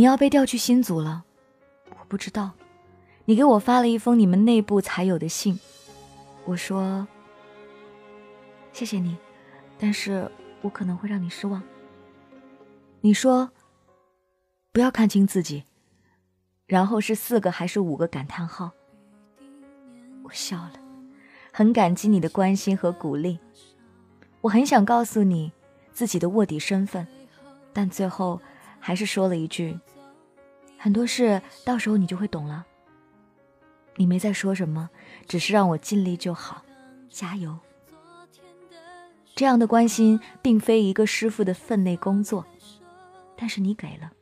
你要被调去新组了，我不知道。你给我发了一封你们内部才有的信，我说：“谢谢你，但是我可能会让你失望。”你说：“不要看清自己。”然后是四个还是五个感叹号？我笑了，很感激你的关心和鼓励。我很想告诉你自己的卧底身份，但最后还是说了一句：“很多事到时候你就会懂了。”你没再说什么，只是让我尽力就好，加油。这样的关心并非一个师傅的分内工作，但是你给了，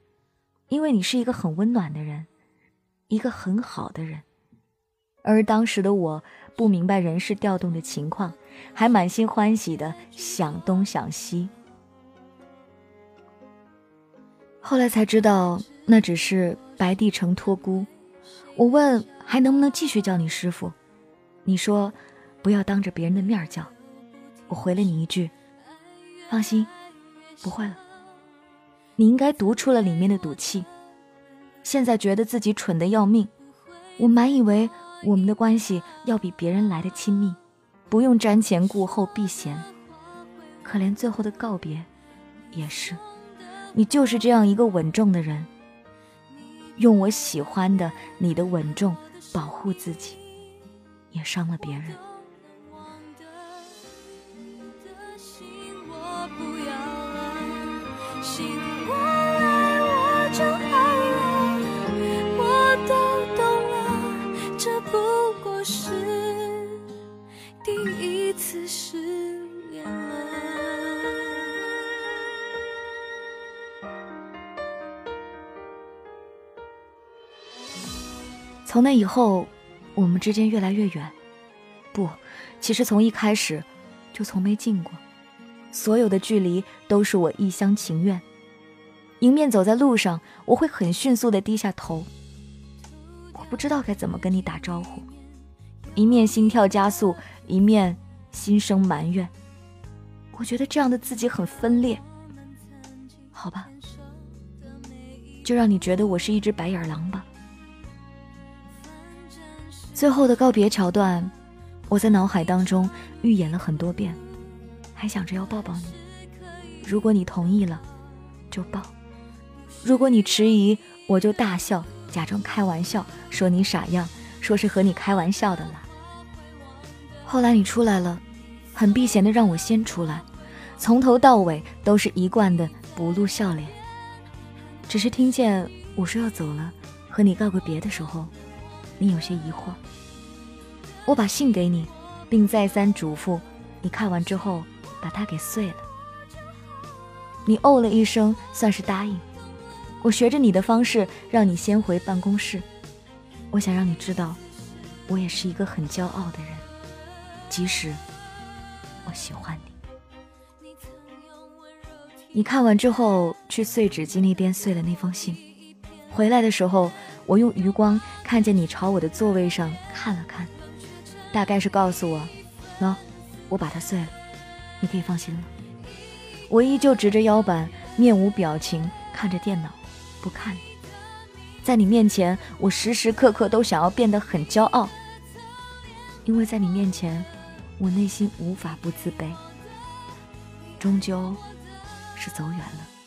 因为你是一个很温暖的人。一个很好的人，而当时的我不明白人事调动的情况，还满心欢喜的想东想西。后来才知道那只是白帝城托孤。我问还能不能继续叫你师傅，你说不要当着别人的面叫。我回了你一句：放心，不会了。你应该读出了里面的赌气。现在觉得自己蠢的要命，我满以为我们的关系要比别人来的亲密，不用瞻前顾后避嫌。可连最后的告别，也是，你就是这样一个稳重的人，用我喜欢的你的稳重保护自己，也伤了别人。从那以后，我们之间越来越远。不，其实从一开始，就从没近过。所有的距离都是我一厢情愿。迎面走在路上，我会很迅速的低下头。我不知道该怎么跟你打招呼，一面心跳加速，一面心生埋怨。我觉得这样的自己很分裂。好吧，就让你觉得我是一只白眼狼吧。最后的告别桥段，我在脑海当中预演了很多遍，还想着要抱抱你。如果你同意了，就抱；如果你迟疑，我就大笑，假装开玩笑，说你傻样，说是和你开玩笑的啦。后来你出来了，很避嫌的让我先出来，从头到尾都是一贯的不露笑脸。只是听见我说要走了，和你告个别的时候。你有些疑惑，我把信给你，并再三嘱咐你看完之后把它给碎了。你哦了一声，算是答应。我学着你的方式，让你先回办公室。我想让你知道，我也是一个很骄傲的人，即使我喜欢你。你看完之后，去碎纸机那边碎了那封信。回来的时候。我用余光看见你朝我的座位上看了看，大概是告诉我，喏，我把它碎了，你可以放心了。我依旧直着腰板，面无表情看着电脑，不看你。在你面前，我时时刻刻都想要变得很骄傲，因为在你面前，我内心无法不自卑。终究，是走远了。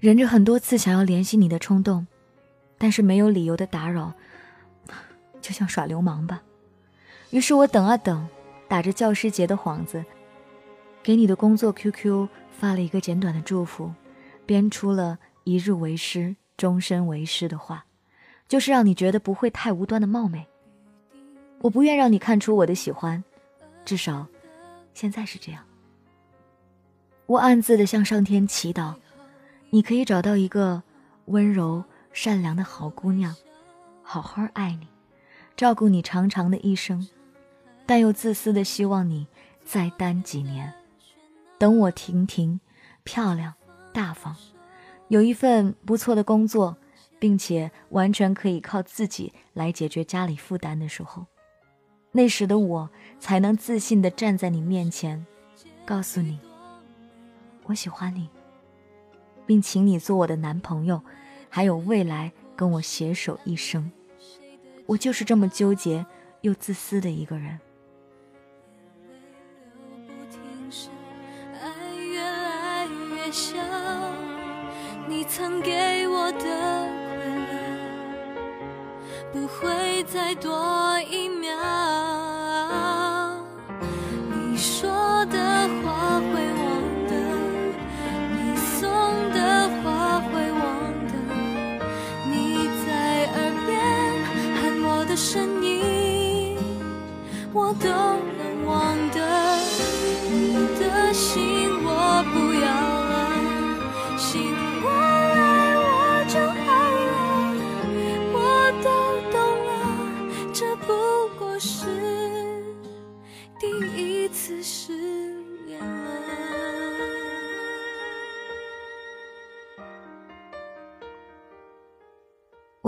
忍着很多次想要联系你的冲动，但是没有理由的打扰，就像耍流氓吧。于是我等啊等，打着教师节的幌子，给你的工作 QQ 发了一个简短的祝福，编出了一日为师，终身为师的话，就是让你觉得不会太无端的冒昧。我不愿让你看出我的喜欢，至少现在是这样。我暗自的向上天祈祷，你可以找到一个温柔善良的好姑娘，好好爱你，照顾你长长的一生，但又自私的希望你再单几年，等我婷婷漂亮大方，有一份不错的工作，并且完全可以靠自己来解决家里负担的时候。那时的我才能自信的站在你面前，告诉你，我喜欢你，并请你做我的男朋友，还有未来跟我携手一生。我就是这么纠结又自私的一个人。你曾给我的不会再多一秒。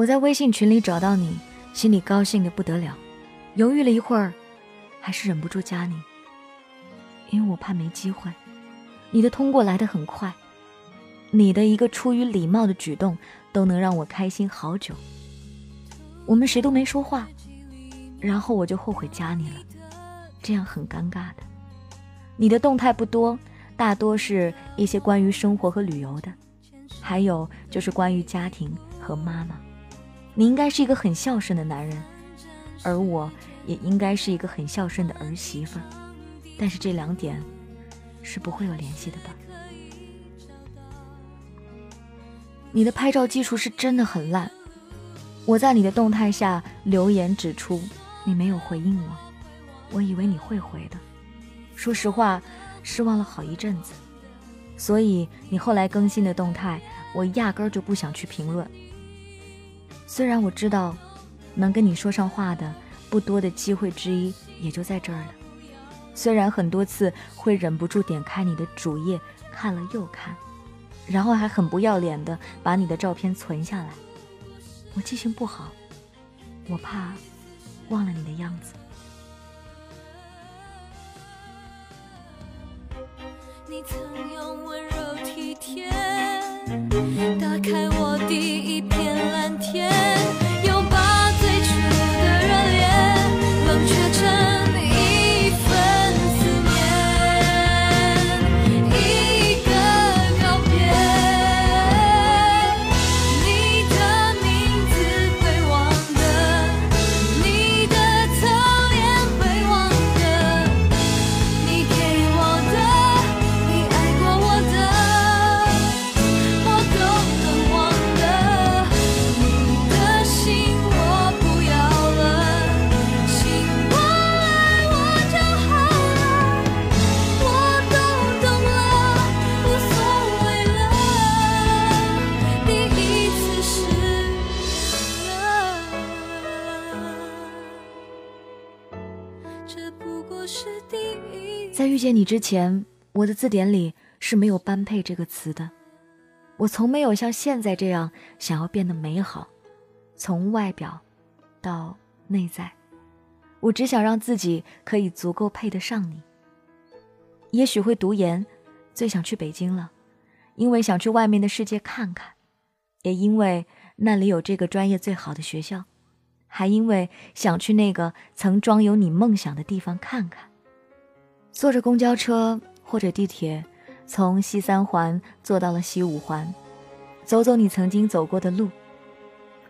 我在微信群里找到你，心里高兴的不得了，犹豫了一会儿，还是忍不住加你，因为我怕没机会。你的通过来的很快，你的一个出于礼貌的举动都能让我开心好久。我们谁都没说话，然后我就后悔加你了，这样很尴尬的。你的动态不多，大多是一些关于生活和旅游的，还有就是关于家庭和妈妈。你应该是一个很孝顺的男人，而我也应该是一个很孝顺的儿媳妇。但是这两点是不会有联系的吧？你的拍照技术是真的很烂。我在你的动态下留言指出你没有回应我，我以为你会回的。说实话，失望了好一阵子。所以你后来更新的动态，我压根儿就不想去评论。虽然我知道，能跟你说上话的不多的机会之一也就在这儿了。虽然很多次会忍不住点开你的主页看了又看，然后还很不要脸的把你的照片存下来。我记性不好，我怕忘了你的样子。你曾用温柔体贴打开我第一片蓝天又把最初的热烈冷却成在遇见你之前，我的字典里是没有“般配”这个词的。我从没有像现在这样想要变得美好，从外表到内在，我只想让自己可以足够配得上你。也许会读研，最想去北京了，因为想去外面的世界看看，也因为那里有这个专业最好的学校，还因为想去那个曾装有你梦想的地方看看。坐着公交车或者地铁，从西三环坐到了西五环，走走你曾经走过的路。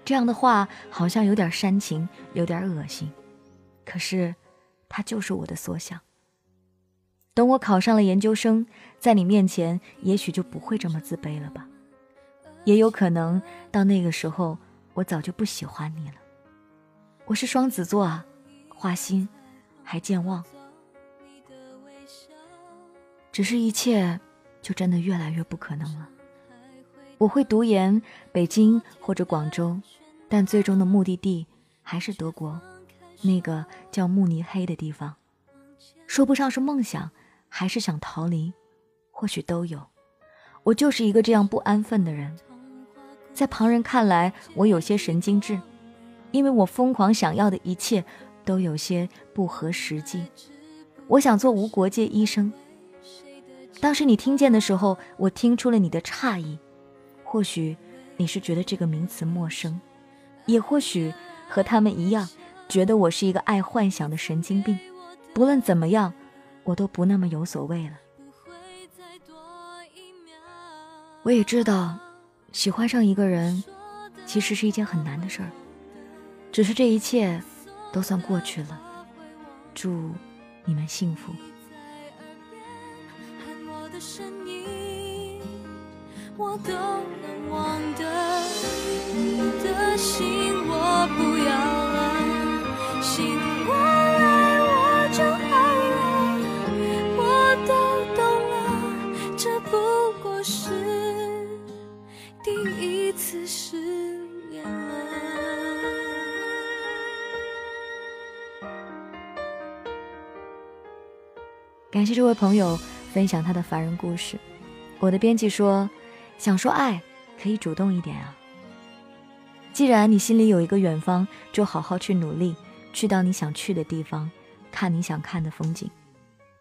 这样的话好像有点煽情，有点恶心，可是，他就是我的所想。等我考上了研究生，在你面前，也许就不会这么自卑了吧？也有可能到那个时候，我早就不喜欢你了。我是双子座啊，花心，还健忘。只是，一切就真的越来越不可能了。我会读研北京或者广州，但最终的目的地还是德国，那个叫慕尼黑的地方。说不上是梦想。还是想逃离，或许都有。我就是一个这样不安分的人，在旁人看来，我有些神经质，因为我疯狂想要的一切都有些不合实际。我想做无国界医生。当时你听见的时候，我听出了你的诧异。或许你是觉得这个名词陌生，也或许和他们一样，觉得我是一个爱幻想的神经病。不论怎么样。我都不那么有所谓了。我也知道，喜欢上一个人，其实是一件很难的事儿。只是这一切，都算过去了。祝你们幸福。声音我都能忘掉你的心我不要了心我来我就好了我都懂了这不过是第一次失恋了感谢这位朋友分享他的凡人故事。我的编辑说：“想说爱，可以主动一点啊。既然你心里有一个远方，就好好去努力，去到你想去的地方，看你想看的风景。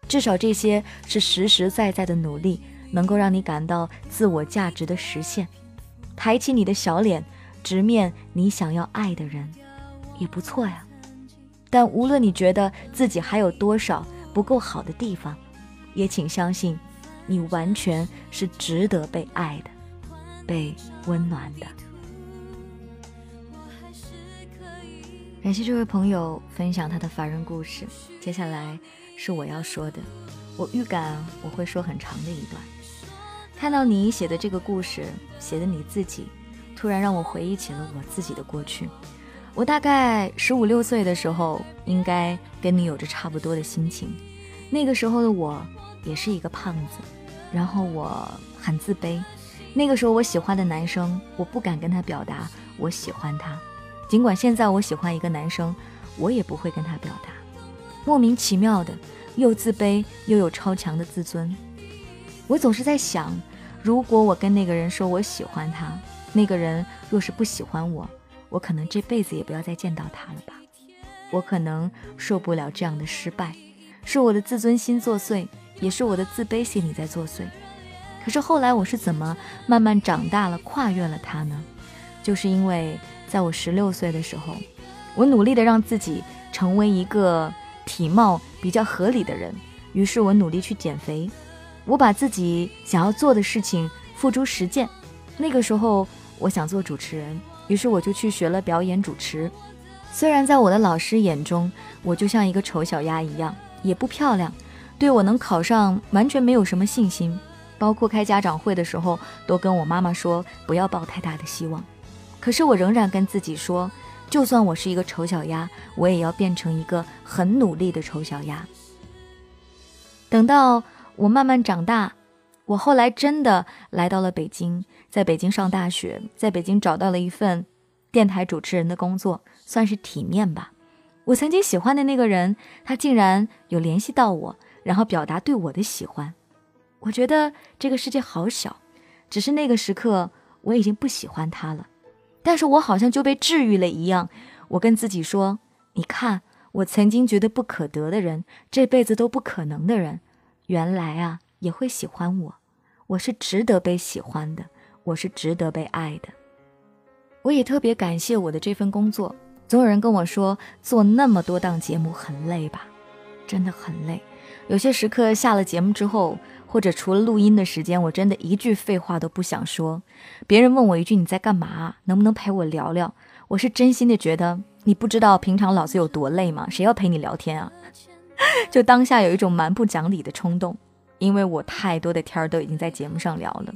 至少这些是实实在在的努力，能够让你感到自我价值的实现。抬起你的小脸，直面你想要爱的人，也不错呀。但无论你觉得自己还有多少，”不够好的地方，也请相信，你完全是值得被爱的，被温暖的。感谢这位朋友分享他的凡人故事。接下来是我要说的，我预感我会说很长的一段。看到你写的这个故事，写的你自己，突然让我回忆起了我自己的过去。我大概十五六岁的时候，应该跟你有着差不多的心情。那个时候的我也是一个胖子，然后我很自卑。那个时候我喜欢的男生，我不敢跟他表达我喜欢他。尽管现在我喜欢一个男生，我也不会跟他表达。莫名其妙的，又自卑又有超强的自尊。我总是在想，如果我跟那个人说我喜欢他，那个人若是不喜欢我。我可能这辈子也不要再见到他了吧，我可能受不了这样的失败，是我的自尊心作祟，也是我的自卑心理在作祟。可是后来我是怎么慢慢长大了，跨越了他呢？就是因为在我十六岁的时候，我努力的让自己成为一个体貌比较合理的人，于是我努力去减肥，我把自己想要做的事情付诸实践。那个时候，我想做主持人。于是我就去学了表演主持，虽然在我的老师眼中，我就像一个丑小鸭一样，也不漂亮，对我能考上完全没有什么信心，包括开家长会的时候，都跟我妈妈说不要抱太大的希望。可是我仍然跟自己说，就算我是一个丑小鸭，我也要变成一个很努力的丑小鸭。等到我慢慢长大。我后来真的来到了北京，在北京上大学，在北京找到了一份电台主持人的工作，算是体面吧。我曾经喜欢的那个人，他竟然有联系到我，然后表达对我的喜欢。我觉得这个世界好小，只是那个时刻我已经不喜欢他了，但是我好像就被治愈了一样。我跟自己说：“你看，我曾经觉得不可得的人，这辈子都不可能的人，原来啊。”也会喜欢我，我是值得被喜欢的，我是值得被爱的。我也特别感谢我的这份工作。总有人跟我说，做那么多档节目很累吧？真的很累。有些时刻下了节目之后，或者除了录音的时间，我真的一句废话都不想说。别人问我一句你在干嘛，能不能陪我聊聊？我是真心的觉得，你不知道平常老子有多累吗？谁要陪你聊天啊？就当下有一种蛮不讲理的冲动，因为我太多的天儿都已经在节目上聊了。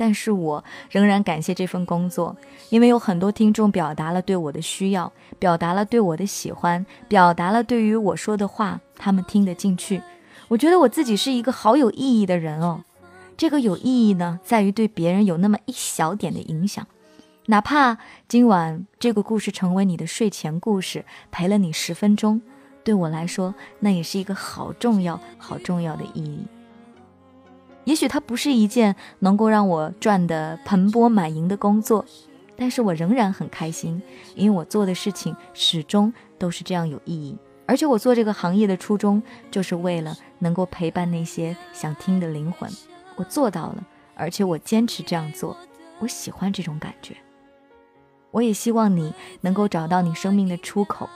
但是我仍然感谢这份工作，因为有很多听众表达了对我的需要，表达了对我的喜欢，表达了对于我说的话，他们听得进去。我觉得我自己是一个好有意义的人哦。这个有意义呢，在于对别人有那么一小点的影响，哪怕今晚这个故事成为你的睡前故事，陪了你十分钟，对我来说，那也是一个好重要、好重要的意义。也许它不是一件能够让我赚得盆钵满盈的工作，但是我仍然很开心，因为我做的事情始终都是这样有意义。而且我做这个行业的初衷，就是为了能够陪伴那些想听的灵魂。我做到了，而且我坚持这样做，我喜欢这种感觉。我也希望你能够找到你生命的出口。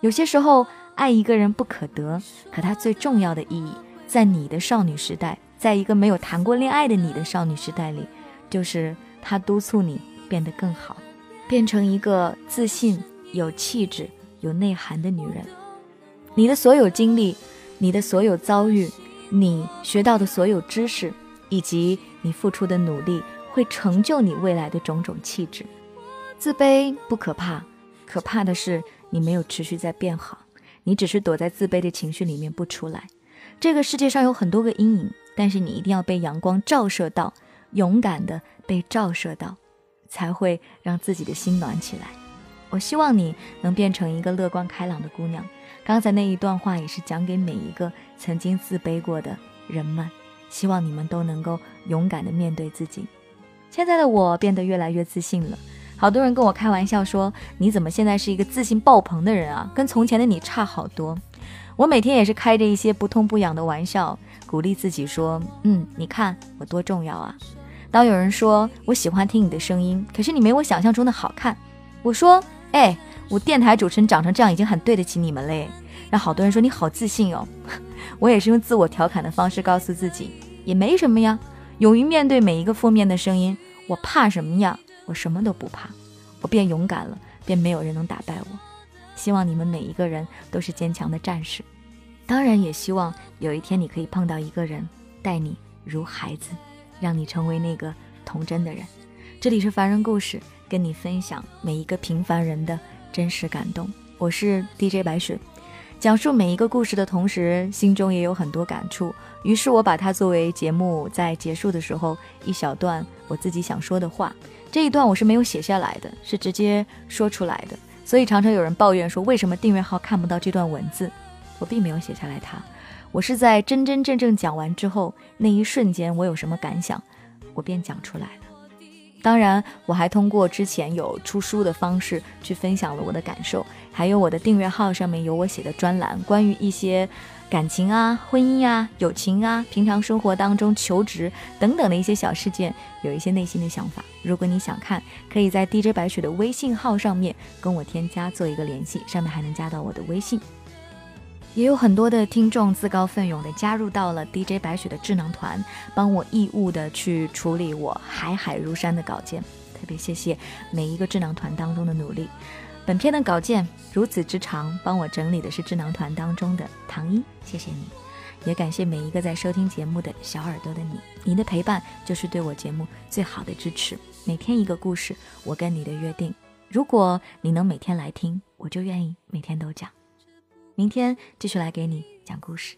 有些时候，爱一个人不可得，可它最重要的意义，在你的少女时代。在一个没有谈过恋爱的你的少女时代里，就是他督促你变得更好，变成一个自信、有气质、有内涵的女人。你的所有经历，你的所有遭遇，你学到的所有知识，以及你付出的努力，会成就你未来的种种气质。自卑不可怕，可怕的是你没有持续在变好，你只是躲在自卑的情绪里面不出来。这个世界上有很多个阴影。但是你一定要被阳光照射到，勇敢的被照射到，才会让自己的心暖起来。我希望你能变成一个乐观开朗的姑娘。刚才那一段话也是讲给每一个曾经自卑过的人们，希望你们都能够勇敢的面对自己。现在的我变得越来越自信了，好多人跟我开玩笑说：“你怎么现在是一个自信爆棚的人啊？跟从前的你差好多。”我每天也是开着一些不痛不痒的玩笑。鼓励自己说：“嗯，你看我多重要啊！”当有人说我喜欢听你的声音，可是你没我想象中的好看，我说：“哎，我电台主持人长成这样已经很对得起你们嘞。”让好多人说你好自信哦。我也是用自我调侃的方式告诉自己，也没什么呀。勇于面对每一个负面的声音，我怕什么呀？我什么都不怕，我变勇敢了，便没有人能打败我。希望你们每一个人都是坚强的战士。当然也希望有一天你可以碰到一个人，待你如孩子，让你成为那个童真的人。这里是凡人故事，跟你分享每一个平凡人的真实感动。我是 DJ 白雪，讲述每一个故事的同时，心中也有很多感触。于是我把它作为节目在结束的时候一小段我自己想说的话。这一段我是没有写下来的，是直接说出来的。所以常常有人抱怨说，为什么订阅号看不到这段文字？我并没有写下来，它，我是在真真正正讲完之后那一瞬间，我有什么感想，我便讲出来了。当然，我还通过之前有出书的方式去分享了我的感受，还有我的订阅号上面有我写的专栏，关于一些感情啊、婚姻啊、友情啊、平常生活当中求职等等的一些小事件，有一些内心的想法。如果你想看，可以在 DJ 白雪的微信号上面跟我添加做一个联系，上面还能加到我的微信。也有很多的听众自告奋勇的加入到了 DJ 白雪的智囊团，帮我义务的去处理我海海如山的稿件，特别谢谢每一个智囊团当中的努力。本片的稿件如此之长，帮我整理的是智囊团当中的唐一，谢谢你，也感谢每一个在收听节目的小耳朵的你，你的陪伴就是对我节目最好的支持。每天一个故事，我跟你的约定，如果你能每天来听，我就愿意每天都讲。明天继续来给你讲故事。